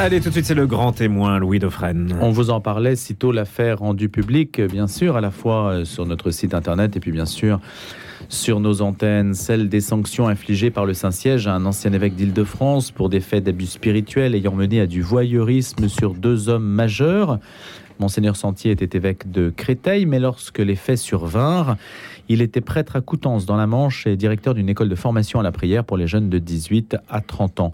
Allez, tout de suite, c'est le grand témoin, Louis Dauphren. On vous en parlait sitôt l'affaire rendue publique, bien sûr, à la fois euh, sur notre site internet et puis bien sûr sur nos antennes, celle des sanctions infligées par le Saint-Siège à un ancien évêque d'Île-de-France pour des faits d'abus spirituels ayant mené à du voyeurisme sur deux hommes majeurs. Monseigneur Sentier était évêque de Créteil, mais lorsque les faits survinrent, il était prêtre à Coutances dans la Manche et directeur d'une école de formation à la prière pour les jeunes de 18 à 30 ans.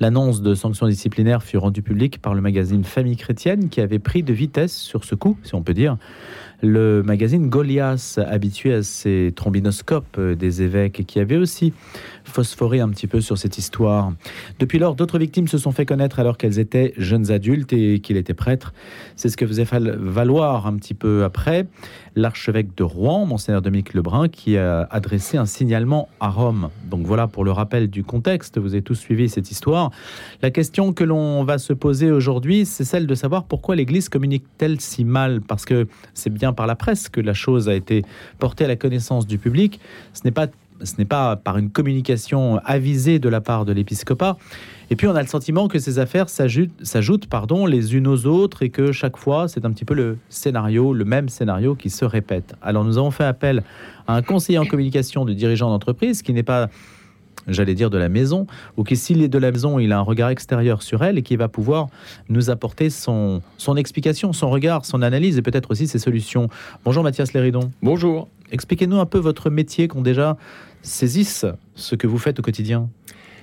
L'annonce de sanctions disciplinaires fut rendue publique par le magazine Famille chrétienne qui avait pris de vitesse sur ce coup, si on peut dire le magazine Goliath, habitué à ces trombinoscopes euh, des évêques, et qui avait aussi phosphoré un petit peu sur cette histoire. Depuis lors, d'autres victimes se sont fait connaître alors qu'elles étaient jeunes adultes et qu'il était prêtre. C'est ce que faisait valoir un petit peu après l'archevêque de Rouen, monseigneur Dominique Lebrun, qui a adressé un signalement à Rome. Donc voilà pour le rappel du contexte. Vous avez tous suivi cette histoire. La question que l'on va se poser aujourd'hui, c'est celle de savoir pourquoi l'Église communique-t-elle si mal? Parce que c'est bien par la presse que la chose a été portée à la connaissance du public. Ce n'est pas ce n'est pas par une communication avisée de la part de l'épiscopat. Et puis on a le sentiment que ces affaires s'ajoutent pardon, les unes aux autres et que chaque fois c'est un petit peu le scénario, le même scénario qui se répète. Alors nous avons fait appel à un conseiller en communication de dirigeant d'entreprise qui n'est pas j'allais dire de la maison, ou qui s'il est de la maison, il a un regard extérieur sur elle et qui va pouvoir nous apporter son, son explication, son regard, son analyse et peut-être aussi ses solutions. Bonjour Mathias Léridon. Bonjour. Expliquez-nous un peu votre métier qu'on déjà saisisse ce que vous faites au quotidien.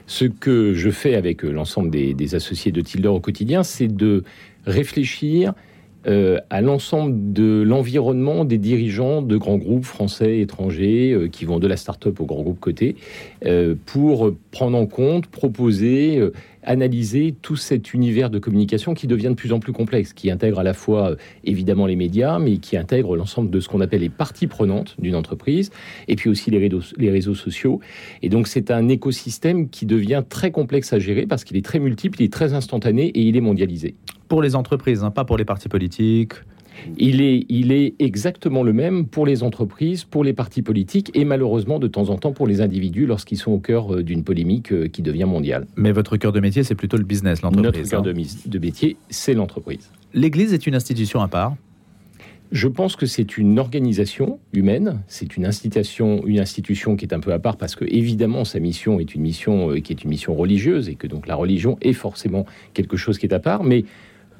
Ce que je fais avec l'ensemble des, des associés de Tilder au quotidien, c'est de réfléchir euh, à l'ensemble de l'environnement des dirigeants de grands groupes français étrangers euh, qui vont de la start-up au grand groupe côté euh, pour prendre en compte, proposer, analyser tout cet univers de communication qui devient de plus en plus complexe, qui intègre à la fois évidemment les médias, mais qui intègre l'ensemble de ce qu'on appelle les parties prenantes d'une entreprise, et puis aussi les réseaux sociaux. Et donc c'est un écosystème qui devient très complexe à gérer parce qu'il est très multiple, il est très instantané et il est mondialisé pour les entreprises, hein, pas pour les partis politiques. Il est, il est exactement le même pour les entreprises, pour les partis politiques et malheureusement de temps en temps pour les individus lorsqu'ils sont au cœur euh, d'une polémique euh, qui devient mondiale. Mais votre cœur de métier, c'est plutôt le business, l'entreprise. Notre cœur hein. de, de métier, c'est l'entreprise. L'Église est une institution à part? Je pense que c'est une organisation humaine, c'est une institution, une institution qui est un peu à part parce que évidemment sa mission est une mission euh, qui est une mission religieuse et que donc la religion est forcément quelque chose qui est à part, mais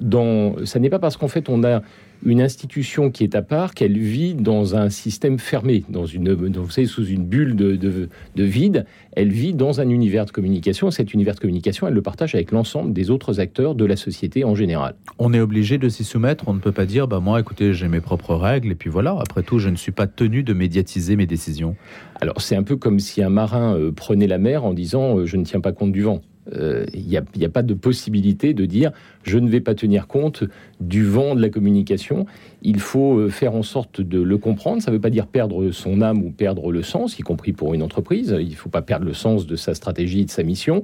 dans, ça n'est pas parce qu'en fait on a une institution qui est à part qu'elle vit dans un système fermé, dans une, vous savez, sous une bulle de, de, vide. Elle vit dans un univers de communication. Cet univers de communication, elle le partage avec l'ensemble des autres acteurs de la société en général. On est obligé de s'y soumettre. On ne peut pas dire, bah moi, écoutez, j'ai mes propres règles et puis voilà. Après tout, je ne suis pas tenu de médiatiser mes décisions. Alors c'est un peu comme si un marin euh, prenait la mer en disant, euh, je ne tiens pas compte du vent il euh, n'y a, pas de possibilité de dire je ne vais pas tenir compte du vent de la communication. Il faut euh, faire en sorte de le comprendre. Ça ne veut pas dire perdre son âme ou perdre le sens, y compris pour une entreprise. Il ne faut pas perdre le sens de sa stratégie, de sa mission.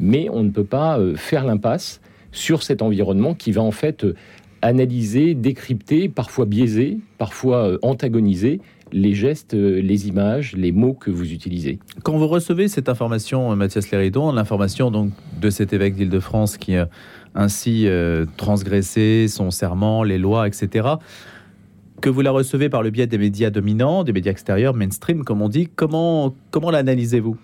Mais on ne peut pas euh, faire l'impasse sur cet environnement qui va en fait analyser, décrypter, parfois biaiser, parfois antagoniser les gestes, euh, les images, les mots que vous utilisez. Quand vous recevez cette information, euh, Mathias Léridon, l'information donc de cet évêque d'Île-de-France qui a ainsi euh, transgressé son serment, les lois, etc., que vous la recevez par le biais des médias dominants, des médias extérieurs, mainstream, comme on dit, comment, comment l'analysez-vous?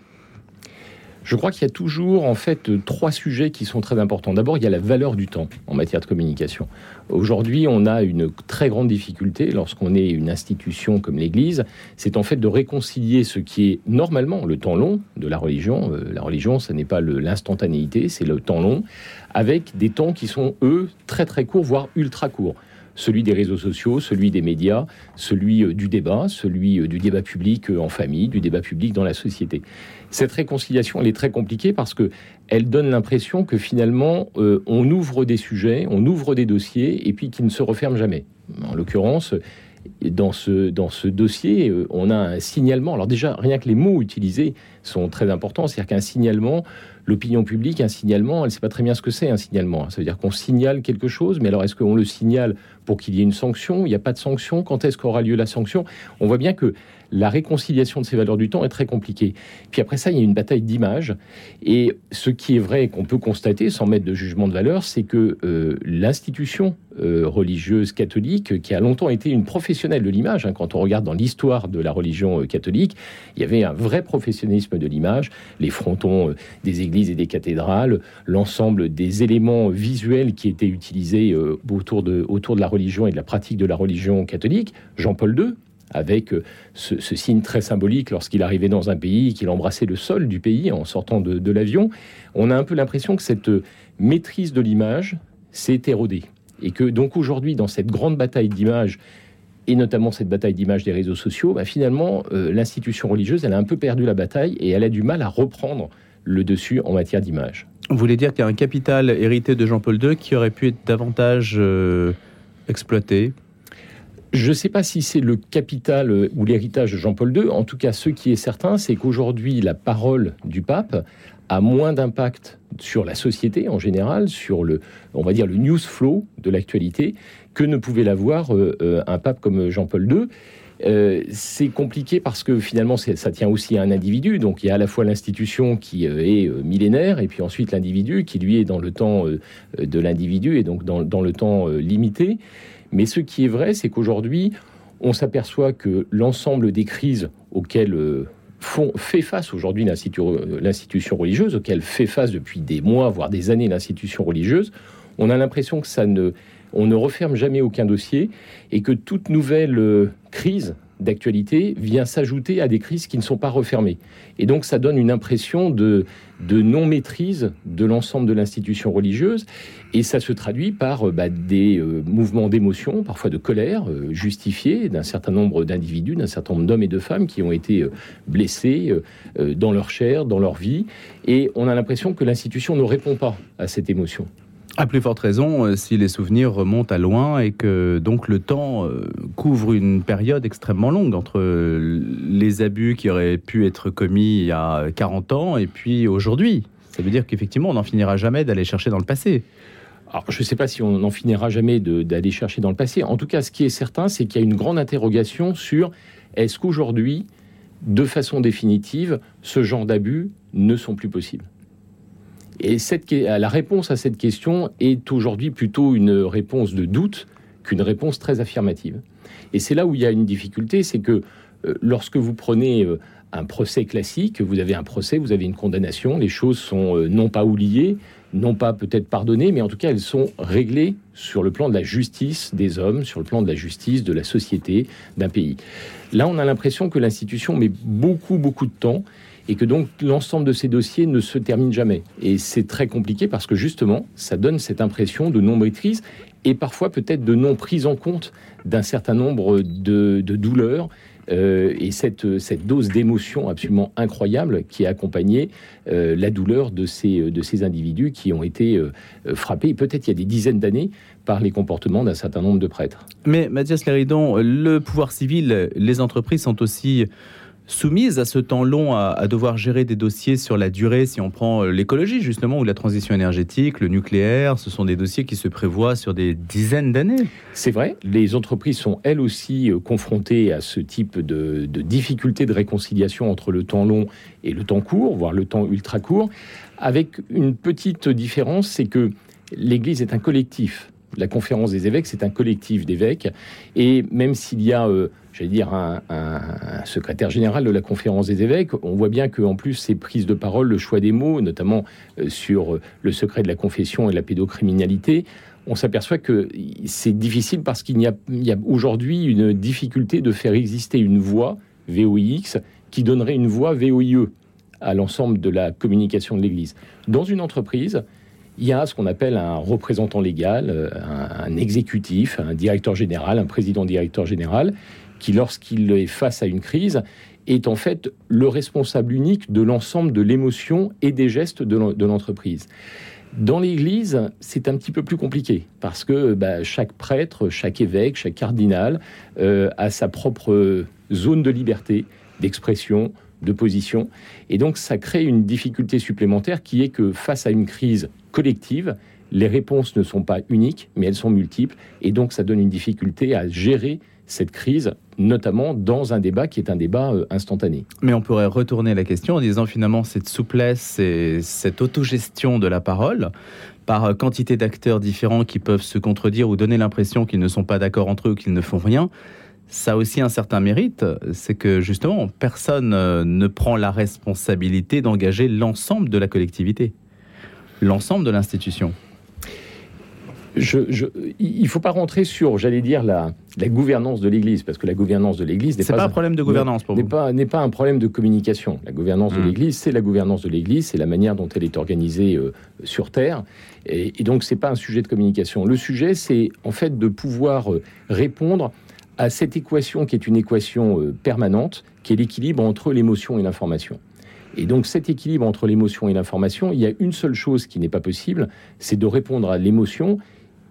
Je crois qu'il y a toujours en fait trois sujets qui sont très importants. D'abord, il y a la valeur du temps en matière de communication. Aujourd'hui, on a une très grande difficulté lorsqu'on est une institution comme l'Église, c'est en fait de réconcilier ce qui est normalement le temps long de la religion. Euh, la religion, ce n'est pas l'instantanéité, c'est le temps long, avec des temps qui sont, eux, très très courts, voire ultra courts celui des réseaux sociaux, celui des médias, celui euh, du débat, celui euh, du débat public euh, en famille, du débat public dans la société. Cette réconciliation, elle est très compliquée parce que elle donne l'impression que finalement, on ouvre des sujets, on ouvre des dossiers et puis qu'ils ne se referment jamais. En l'occurrence, dans ce, dans ce dossier, on a un signalement. Alors déjà, rien que les mots utilisés sont très importants. C'est-à-dire qu'un signalement l'opinion publique, un signalement, elle ne sait pas très bien ce que c'est un signalement. Ça veut dire qu'on signale quelque chose, mais alors est-ce qu'on le signale pour qu'il y ait une sanction? Il n'y a pas de sanction. Quand est-ce qu'aura lieu la sanction? On voit bien que la réconciliation de ces valeurs du temps est très compliquée. Puis après ça, il y a une bataille d'image. Et ce qui est vrai qu'on peut constater, sans mettre de jugement de valeur, c'est que euh, l'institution euh, religieuse catholique, qui a longtemps été une professionnelle de l'image, hein, quand on regarde dans l'histoire de la religion euh, catholique, il y avait un vrai professionnalisme de l'image, les frontons des églises et des cathédrales, l'ensemble des éléments visuels qui étaient utilisés autour, de, autour de la religion et de la pratique de la religion catholique. Jean-Paul II, avec euh, ce, signe très symbolique lorsqu'il arrivait dans un pays, qu'il embrassait le sol du pays en sortant de, l'avion, on a un peu l'impression que cette euh, maîtrise de l'image s'est érodée. Et que donc aujourd'hui, dans cette grande bataille d'image, et notamment cette bataille d'image des réseaux sociaux, bah, finalement, euh, l'institution religieuse, elle a un peu perdu la bataille et elle a du mal à reprendre le dessus en matière d'image. Vous voulez dire qu'il y a un capital hérité de Jean-Paul II qui aurait pu être davantage exploité? Je ne sais pas si c'est le capital euh, ou l'héritage de Jean-Paul II. En tout cas, ce qui est certain, c'est qu'aujourd'hui, la parole du pape a moins d'impact sur la société en général, sur le, on va dire, le news flow de l'actualité, que ne pouvait l'avoir euh, euh, un pape comme Jean-Paul II. C'est compliqué parce que finalement ça tient aussi à un individu. Donc il y a à la fois l'institution qui est millénaire et puis ensuite l'individu qui lui est dans le temps de l'individu et donc dans, le temps limité. Mais ce qui est vrai, c'est qu'aujourd'hui, on s'aperçoit que l'ensemble des crises auxquelles euh, font, fait face aujourd'hui l'institution religieuse, auxquelles fait face depuis des mois, voire des années l'institution religieuse, on a l'impression que ça ne, on ne referme jamais aucun dossier et que toute nouvelle euh, crise d'actualité vient s'ajouter à des crises qui ne sont pas refermées. Et donc ça donne une impression de, de non-maîtrise de l'ensemble de l'institution religieuse, et ça se traduit par euh, bah, des euh, mouvements d'émotion, parfois de colère, euh, justifiés d'un certain nombre d'individus, d'un certain nombre d'hommes et de femmes qui ont été blessés dans leur chair, dans leur vie, et on a l'impression que l'institution ne répond pas à cette émotion. À plus forte raison euh, si les souvenirs remontent à loin et que donc le temps euh, couvre une période extrêmement longue entre euh, les abus qui auraient pu être commis il y a 40 ans et puis aujourd'hui. Ça veut dire qu'effectivement, on n'en finira jamais d'aller chercher dans le passé. Alors, je ne sais pas si on n'en finira jamais d'aller chercher dans le passé. En tout cas, ce qui est certain, c'est qu'il y a une grande interrogation sur est-ce qu'aujourd'hui, de façon définitive, ce genre d'abus ne sont plus possibles? Et cette, la réponse à cette question est aujourd'hui plutôt une réponse de doute qu'une réponse très affirmative. Et c'est là où il y a une difficulté, c'est que euh, lorsque vous prenez euh, un procès classique, vous avez un procès, vous avez une condamnation, les choses sont euh, non pas oubliées, non pas peut-être pardonnées, mais en tout cas elles sont réglées sur le plan de la justice des hommes, sur le plan de la justice de la société d'un pays. Là, on a l'impression que l'institution met beaucoup, beaucoup de temps et que donc l'ensemble de ces dossiers ne se termine jamais. Et c'est très compliqué parce que justement, ça donne cette impression de non-maîtrise et parfois peut-être de non-prise en compte d'un certain nombre de, douleurs euh, et cette, cette dose d'émotion absolument incroyable qui a accompagné euh, la douleur de ces, de ces individus qui ont été euh, frappés, peut-être il y a des dizaines d'années, par les comportements d'un certain nombre de prêtres. Mais Mathias Léridon, le pouvoir civil, les entreprises sont aussi soumise à ce temps long à, devoir gérer des dossiers sur la durée, si on prend euh, l'écologie justement ou la transition énergétique, le nucléaire, ce sont des dossiers qui se prévoient sur des dizaines d'années. C'est vrai, les entreprises sont elles aussi euh, confrontées à ce type de, de de réconciliation entre le temps long et le temps court, voire le temps ultra court, avec une petite différence, c'est que l'Église est un collectif la conférence des évêques, c'est un collectif d'évêques. Et même s'il y a, euh, j'allais dire, un, secrétaire général de la conférence des évêques, on voit bien qu'en plus, ces prises de parole, le choix des mots, notamment euh, sur le secret de la confession et la pédocriminalité, on s'aperçoit que c'est difficile parce qu'il y a, a aujourd'hui une difficulté de faire exister une voix VOIX qui donnerait une voix VOIE à l'ensemble de la communication de l'Église. Dans une entreprise, il y a ce qu'on appelle un représentant légal, euh, un, exécutif, un directeur général, un président directeur général, qui, lorsqu'il est face à une crise, est en fait le responsable unique de l'ensemble de l'émotion et des gestes de l'entreprise. Dans l'Église, c'est un petit peu plus compliqué parce que bah, chaque prêtre, chaque évêque, chaque cardinal euh, a sa propre zone de liberté, d'expression, de position. Et donc, ça crée une difficulté supplémentaire qui est que face à une crise collective, les réponses ne sont pas uniques, mais elles sont multiples. Et donc, ça donne une difficulté à gérer cette crise, notamment dans un débat qui est un débat euh, instantané. Mais on pourrait retourner la question en disant finalement cette souplesse et cette autogestion de la parole par euh, quantité d'acteurs différents qui peuvent se contredire ou donner l'impression qu'ils ne sont pas d'accord entre eux qu'ils ne font rien, ça a aussi un certain mérite, c'est que justement, personne euh, ne prend la responsabilité d'engager l'ensemble de la collectivité, l'ensemble de l'institution. Je, il ne faut pas rentrer sur, j'allais dire, la, la gouvernance de l'Église, parce que la gouvernance de l'Église n'est pas, un problème de gouvernance pour N'est pas, pas un problème de communication. La gouvernance de hmm. l'Église, c'est la gouvernance de l'Église, c'est la manière dont elle est organisée euh, sur Terre, et, et donc c'est pas un sujet de communication. Le sujet, c'est en fait de pouvoir euh, répondre à cette équation qui est une équation euh, permanente, qui est l'équilibre entre l'émotion et l'information. Et donc cet équilibre entre l'émotion et l'information, il y a une seule chose qui n'est pas possible, c'est de répondre à l'émotion.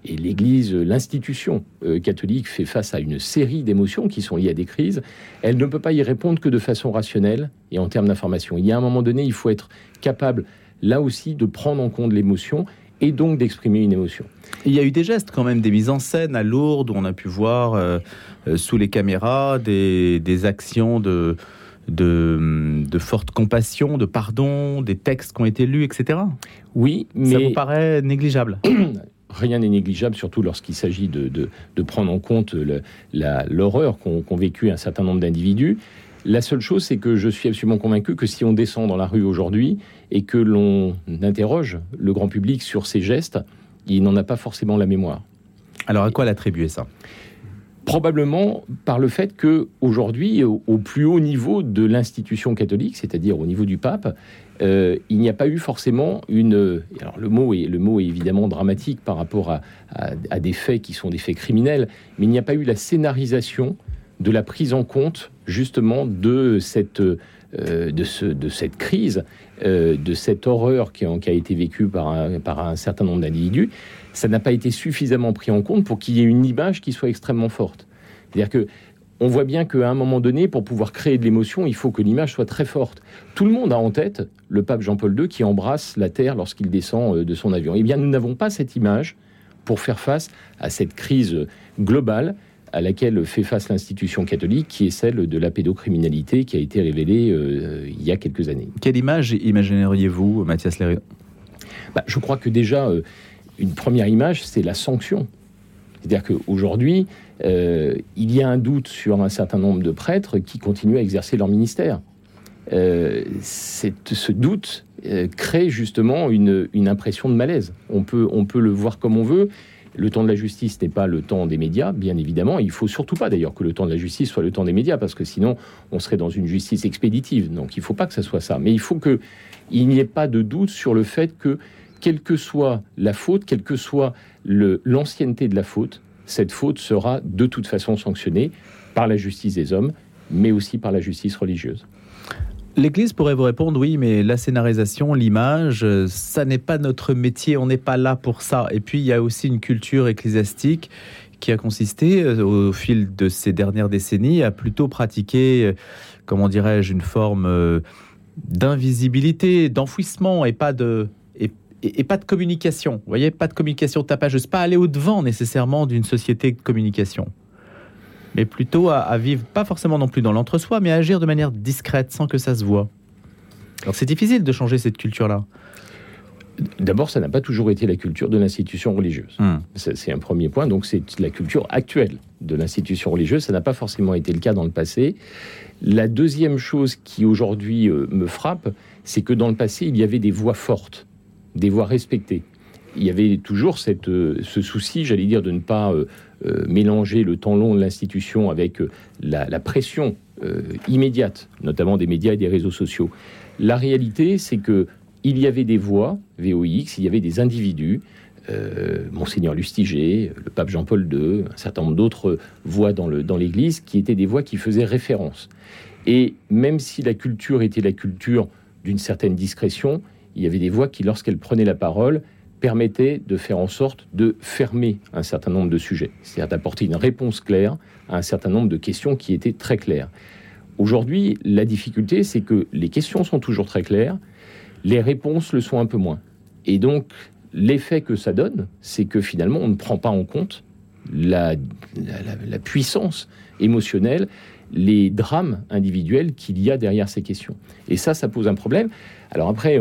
Et l'Église, l'institution euh, catholique fait face à une série d'émotions qui sont liées à des crises. Elle ne peut pas y répondre que de façon rationnelle et en termes d'information. Il y a un moment donné, il faut être capable, là aussi, de prendre en compte l'émotion et donc d'exprimer une émotion. Il y a eu des gestes quand même, des mises en scène à Lourdes où on a pu voir euh, euh, sous les caméras des, actions de, de, de, forte compassion, de pardon, des textes qui ont été lus, etc. Oui, mais... Ça vous paraît négligeable? Rien n'est négligeable, surtout lorsqu'il s'agit de, de, prendre en compte l'horreur qu'ont vécu un certain nombre d'individus. La seule chose, c'est que je suis absolument convaincu que si on descend dans la rue aujourd'hui et que l'on interroge le grand public sur ces gestes, il n'en a pas forcément la mémoire. Alors à quoi l'attribuer ça? Probablement par le fait que aujourd'hui, au, plus haut niveau de l'institution catholique, c'est-à-dire au niveau du pape, euh, il n'y a pas eu forcément une. Alors le mot est le mot est évidemment dramatique par rapport à, à des faits qui sont des faits criminels, mais il n'y a pas eu la scénarisation de la prise en compte justement de cette euh, de, ce, de cette crise, euh, de cette horreur qui, a été vécue par un, certain nombre d'individus, ça n'a pas été suffisamment pris en compte pour qu'il y ait une image qui soit extrêmement forte. C'est-à-dire que on voit bien qu'à un moment donné, pour pouvoir créer de l'émotion, il faut que l'image soit très forte. Tout le monde a en tête le pape Jean-Paul II qui embrasse la terre lorsqu'il descend euh, de son avion. Eh bien, nous n'avons pas cette image pour faire face à cette crise globale à laquelle fait face l'institution catholique, qui est celle de la pédocriminalité qui a été révélée euh, il y a quelques années. Quelle image imagineriez-vous, Mathias Léry bah, Je crois que déjà, euh, une première image, c'est la sanction. C'est-à-dire qu'aujourd'hui, euh, il y a un doute sur un certain nombre de prêtres qui continuent à exercer leur ministère. ce doute crée justement une, une, impression de malaise. On peut, on peut le voir comme on veut. Le temps de la justice n'est pas le temps des médias, bien évidemment. Il faut surtout pas d'ailleurs que le temps de la justice soit le temps des médias, parce que sinon on serait dans une justice expéditive. Donc il ne faut pas que ça soit ça. Mais il faut qu'il n'y ait pas de doute sur le fait que, quelle que soit la faute, quelle que soit l'ancienneté de la faute, cette faute sera de toute façon sanctionnée par la justice des hommes, mais aussi par la justice religieuse. L'Église pourrait vous répondre oui, mais la scénarisation, l'image, ça n'est pas notre métier, on n'est pas là pour ça. Et puis il y a aussi une culture ecclésiastique qui a consisté euh, au fil de ces dernières décennies à plutôt pratiquer, euh, comment dirais-je, une forme euh, d'invisibilité, d'enfouissement et pas de et, pas de communication. Vous voyez, pas de communication tapageuse, pas aller au devant nécessairement d'une société de communication mais plutôt à, vivre, pas forcément non plus dans l'entre-soi, mais à agir de manière discrète, sans que ça se voit. Alors c'est difficile de changer cette culture-là. D'abord, ça n'a pas toujours été la culture de l'institution religieuse. Hmm. C'est un premier point. Donc, c'est la culture actuelle de l'institution religieuse. Ça n'a pas forcément été le cas dans le passé. La deuxième chose qui aujourd'hui euh, me frappe, c'est que dans le passé, il y avait des voix fortes, des voix respectées. Il y avait toujours cette, euh, ce souci, j'allais dire, de ne pas euh, euh, mélanger le temps long de l'institution avec la, pression immédiate, notamment des médias et des réseaux sociaux. La réalité, c'est que il y avait des voix, VOX, il y avait des individus, Monseigneur Lustiger, le pape Jean-Paul II, un certain nombre d'autres voix dans l'Église, dans qui étaient des voix qui faisaient référence. Et même si la culture était la culture d'une certaine discrétion, il y avait des voix qui, lorsqu'elles prenaient la parole, permettait de faire en sorte de fermer un certain nombre de sujets, c'est-à-dire d'apporter une réponse claire à un certain nombre de questions qui étaient très claires. Aujourd'hui, la difficulté, c'est que les questions sont toujours très claires, les réponses le sont un peu moins. Et donc, l'effet que ça donne, c'est que finalement, on ne prend pas en compte la, puissance émotionnelle, les drames individuels qu'il y a derrière ces questions. Et ça, ça pose un problème. Alors après,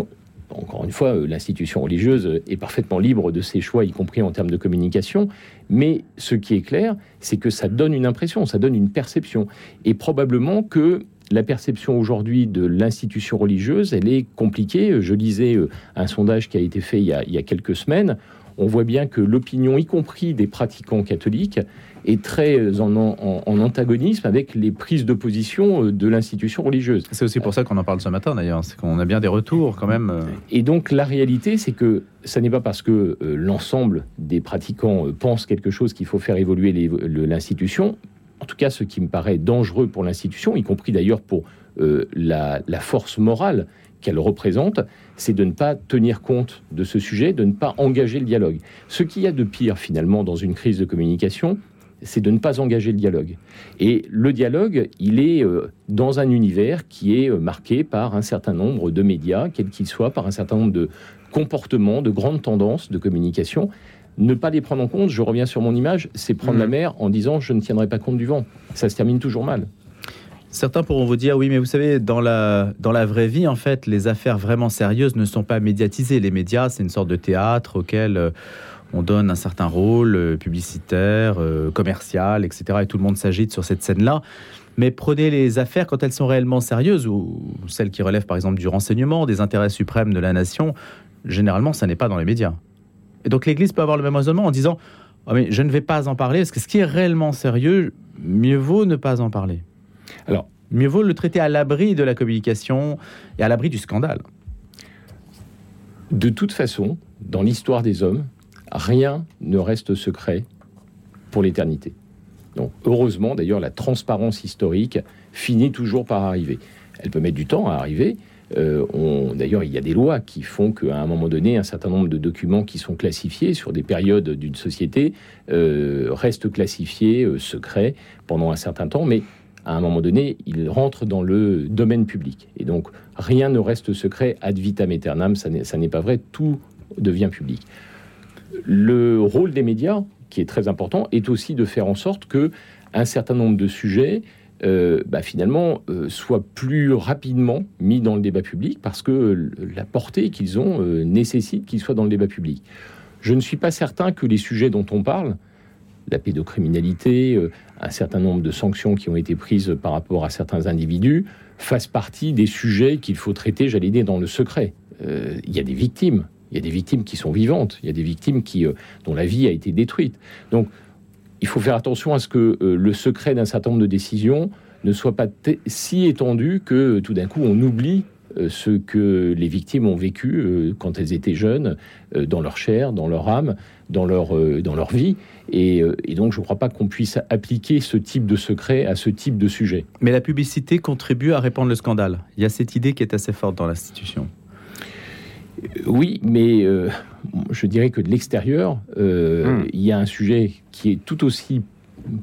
encore une fois, l'institution religieuse est parfaitement libre de ses choix, y compris en termes de communication. Mais ce qui est clair, c'est que ça donne une impression, ça donne une perception. Et probablement que la perception aujourd'hui de l'institution religieuse, elle est compliquée. Je lisais euh, un sondage qui a été fait il y a, quelques semaines. On voit bien que l'opinion, y compris des pratiquants catholiques, est très euh, en, en, antagonisme avec les prises de position euh, de l'institution religieuse. C'est aussi pour ça qu'on en parle ce matin d'ailleurs, c'est qu'on a bien des retours quand même. Et donc la réalité, c'est que ça n'est pas parce que l'ensemble des pratiquants pensent quelque chose qu'il faut faire évoluer l'institution, en tout cas ce qui me paraît dangereux pour l'institution, y compris d'ailleurs pour euh, la, force morale qu'elle représente, c'est de ne pas tenir compte de ce sujet, de ne pas engager le dialogue. Ce qu'il y a de pire finalement dans une crise de communication, c'est de ne pas engager le dialogue. Et le dialogue, il est euh, dans un univers qui est euh, marqué par un certain nombre de médias, quels qu'ils soient, par un certain nombre de comportements, de grandes tendances de communication. Ne pas les prendre en compte, je reviens sur mon image, c'est prendre la mm. mer en disant je ne tiendrai pas compte du vent. Ça se termine toujours mal. Certains pourront vous dire oui, mais vous savez, dans la, dans la vraie vie, en fait, les affaires vraiment sérieuses ne sont pas médiatisées. Les médias, c'est une sorte de théâtre auquel euh, on donne un certain rôle euh, publicitaire, euh, commercial, etc. Et tout le monde s'agite sur cette scène-là. Mais prenez les affaires quand elles sont réellement sérieuses, ou celles qui relèvent par exemple du renseignement, des intérêts suprêmes de la nation, généralement, ça n'est pas dans les médias. Et donc l'Église peut avoir le même raisonnement en disant oh, mais je ne vais pas en parler, parce que ce qui est réellement sérieux, mieux vaut ne pas en parler. Alors, mieux vaut le traiter à l'abri de la communication et à l'abri du scandale. De toute façon, dans l'histoire des hommes, rien ne reste secret pour l'éternité. Donc, heureusement, d'ailleurs, la transparence historique finit toujours par arriver. Elle peut mettre du temps à arriver, euh, d'ailleurs, il y a des lois qui font qu'à un moment donné, un certain nombre de documents qui sont classifiés sur des périodes d'une société euh, restent classifiés euh, secrets pendant un certain temps, mais à un moment donné, ils rentrent dans le domaine public. Et donc, rien ne reste secret ad vitam aeternam, ça n'est pas vrai, tout devient public. Le rôle des médias, qui est très important, est aussi de faire en sorte que un certain nombre de sujets euh, bah, finalement, euh, soit plus rapidement mis dans le débat public parce que la portée qu'ils ont euh, nécessite qu'ils soient dans le débat public. Je ne suis pas certain que les sujets dont on parle, la pédocriminalité, un certain nombre de sanctions qui ont été prises par rapport à certains individus, fassent partie des sujets qu'il faut traiter, j'allais dire, dans le secret. Il y a des victimes, il y a des victimes qui sont vivantes, il y a des victimes qui, dont la vie a été détruite. Donc, il faut faire attention à ce que euh, le secret d'un certain nombre de décisions ne soit pas si étendu que euh, tout d'un coup on oublie euh, ce que les victimes ont vécu quand elles étaient jeunes, dans leur chair, dans leur âme, dans leur, dans leur vie. Et, et donc je ne crois pas qu'on puisse appliquer ce type de secret à ce type de sujet. Mais la publicité contribue à répandre le scandale. Il y a cette idée qui est assez forte dans l'institution. Oui, mais je dirais que de l'extérieur, hmm. il y a un sujet qui est tout aussi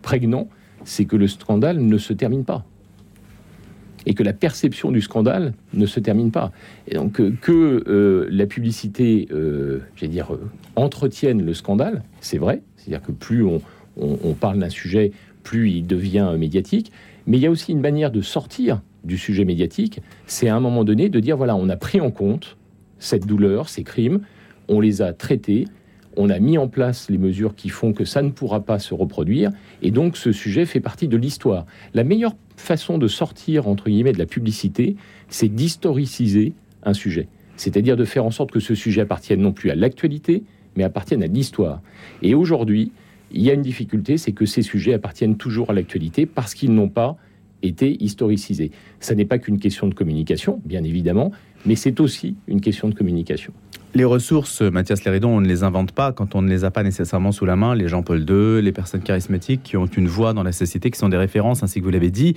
prégnant, c'est que le scandale ne se termine pas. Et que la perception du scandale ne se termine pas. Donc euh, que euh, la publicité, euh, j'allais dire, entretienne le scandale, c'est vrai. C'est-à-dire que plus on, on parle d'un sujet, plus il devient médiatique. Mais il y a aussi une manière de sortir du sujet médiatique, c'est à un moment donné de dire, voilà, on a pris en compte cette douleur, ces crimes, on les a traités, on a mis en place les mesures qui font que ça ne pourra pas se reproduire, et donc ce sujet fait partie de l'histoire. La meilleure façon de sortir, entre guillemets, de la publicité, c'est d'historiciser un sujet. C'est-à-dire de faire en sorte que ce sujet appartienne non plus à l'actualité, mais appartienne à l'histoire. Et aujourd'hui, il y a une difficulté, c'est que ces sujets appartiennent toujours à l'actualité parce qu'ils n'ont pas été historicisés. Ça n'est pas qu'une question de communication, bien évidemment, mais c'est aussi une question de communication. Les ressources, Mathias Léridon, on ne les invente pas quand on ne les a pas nécessairement sous la main. Les Jean-Paul II, les personnes charismatiques qui ont une voix dans la société, qui sont des références, ainsi que vous l'avez dit.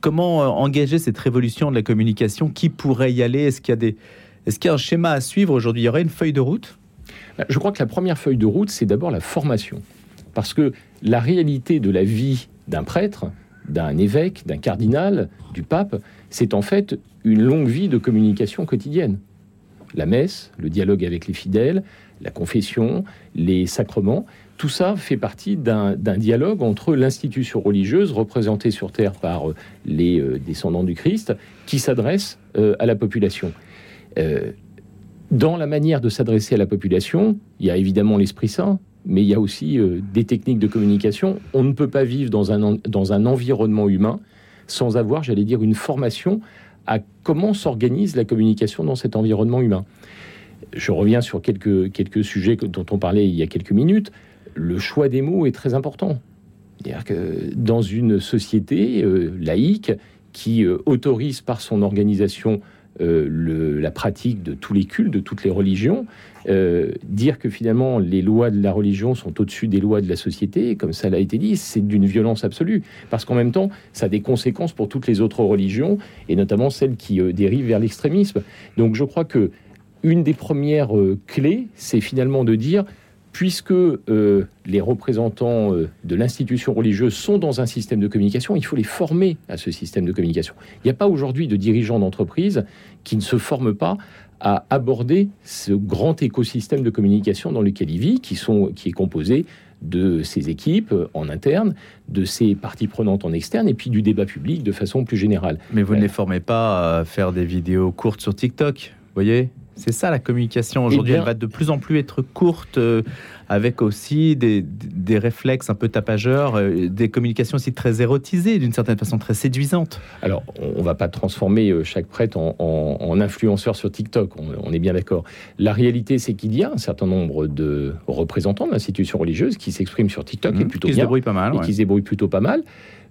Comment euh, engager cette révolution de la communication? Qui pourrait y aller? Est-ce qu'il y a des... Est-ce qu'il y a un schéma à suivre aujourd'hui? Il y aurait une feuille de route? Bah, Je crois que la première feuille de route, c'est d'abord la formation. Parce que la réalité de la vie d'un prêtre, d'un évêque, d'un cardinal, du pape, c'est en fait une longue vie de communication quotidienne. La messe, le dialogue avec les fidèles, la confession, les sacrements, tout ça fait partie d'un dialogue entre l'institution religieuse représentée sur Terre par euh, les euh, descendants du Christ qui s'adresse euh, à la population. dans la manière de s'adresser à la population, il y a évidemment l'Esprit Saint, mais il y a aussi des techniques de communication. On ne peut pas vivre dans un, dans un environnement humain sans avoir, j'allais dire, une formation à comment s'organise la communication dans cet environnement humain. Je reviens sur quelques, quelques sujets dont on parlait il y a quelques minutes le choix des mots est très important. C'est-à-dire que dans une société euh, laïque qui euh, autorise par son organisation euh, la pratique de tous les cultes, de toutes les religions, dire que finalement les lois de la religion sont au-dessus des lois de la société, comme ça l'a été dit, c'est d'une violence absolue. Parce qu'en même temps, ça a des conséquences pour toutes les autres religions, et notamment celles qui dérivent vers l'extrémisme. Donc je crois que une des premières clés, c'est finalement de dire puisque euh, les représentants euh, de l'institution religieuse sont dans un système de communication, il faut les former à ce système de communication. Il n'y a pas aujourd'hui de dirigeants d'entreprise qui ne se forment pas à aborder ce grand écosystème de communication dans lequel il vit, qui, sont, qui est composé de ses équipes en interne, de ses parties prenantes en externe, et puis du débat public de façon plus générale. Mais vous ne les formez pas à faire des vidéos courtes sur TikTok, voyez? C'est ça la communication aujourd'hui. Eh elle va de plus en plus être courte, euh, avec aussi des, réflexes un peu tapageurs, euh, des communications aussi très érotisées, d'une certaine façon très séduisantes. Alors, on ne va pas transformer euh, chaque prêtre en, influenceur sur TikTok, on, est bien d'accord. La réalité, c'est qu'il y a un certain nombre de représentants de l'institution religieuse qui s'expriment sur TikTok et mmh, plutôt qui bien, se débrouillent pas mal, et qui se débrouillent plutôt pas mal.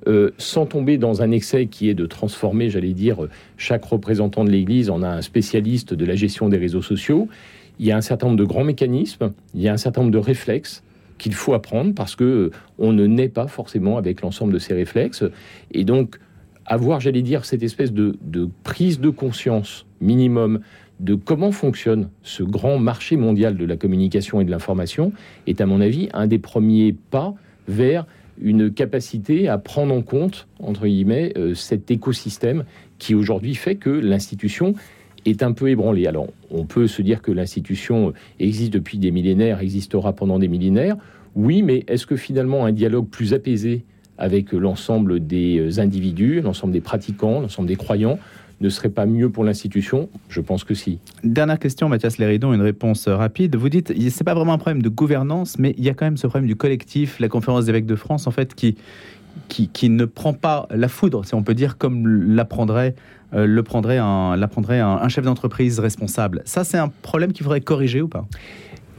Euh, sans tomber dans un excès qui est de transformer, j'allais dire, chaque représentant de l'Église en un spécialiste de la gestion des réseaux sociaux. Il y a un certain nombre de grands mécanismes, il y a un certain nombre de réflexes qu'il faut apprendre parce que euh, on ne naît pas forcément avec l'ensemble de ces réflexes. Et donc, avoir, j'allais dire, cette espèce de, de prise de conscience minimum de comment fonctionne ce grand marché mondial de la communication et de l'information est, à mon avis, un des premiers pas vers une capacité à prendre en compte, entre guillemets, euh, cet écosystème qui aujourd'hui fait que l'institution est un peu ébranlée. Alors, on peut se dire que l'institution existe depuis des millénaires, existera pendant des millénaires. Oui, mais est-ce que finalement un dialogue plus apaisé avec l'ensemble des individus, l'ensemble des pratiquants, l'ensemble des croyants, ne serait pas mieux pour l'institution? Je pense que si. Dernière question, Mathias Léridon, une réponse rapide. Vous dites, c'est pas vraiment un problème de gouvernance, mais il y a quand même ce problème du collectif, la conférence des évêques de France, en fait, qui, qui, qui, ne prend pas la foudre, si on peut dire, comme l'apprendrait euh, un, un chef d'entreprise responsable. Ça, c'est un problème qu'il faudrait corriger ou pas?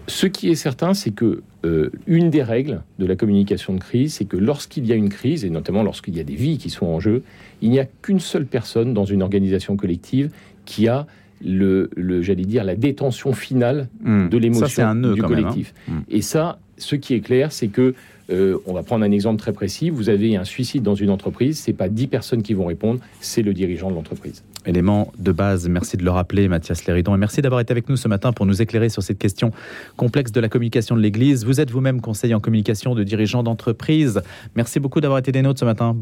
Ce qui est certain, c'est que euh, une des règles de la communication de crise, c'est que lorsqu'il y a une crise, et notamment lorsqu'il y a des vies qui sont en jeu, il n'y a qu'une seule personne dans une organisation collective qui a le, j'allais dire, la détention finale hmm. de l'émotion du hein. collectif. Hmm. Et ça, ce qui est clair, c'est que euh, on va prendre un exemple très précis. Vous avez un suicide dans une entreprise, c'est pas 10 personnes qui vont répondre, c'est le dirigeant de l'entreprise. Élément de base, merci de le rappeler, Mathias Léridon, et merci d'avoir été avec nous ce matin pour nous éclairer sur cette question complexe de la communication de l'Église. Vous êtes vous-même conseiller en communication de dirigeants d'entreprise. Merci beaucoup d'avoir été des nôtres ce matin.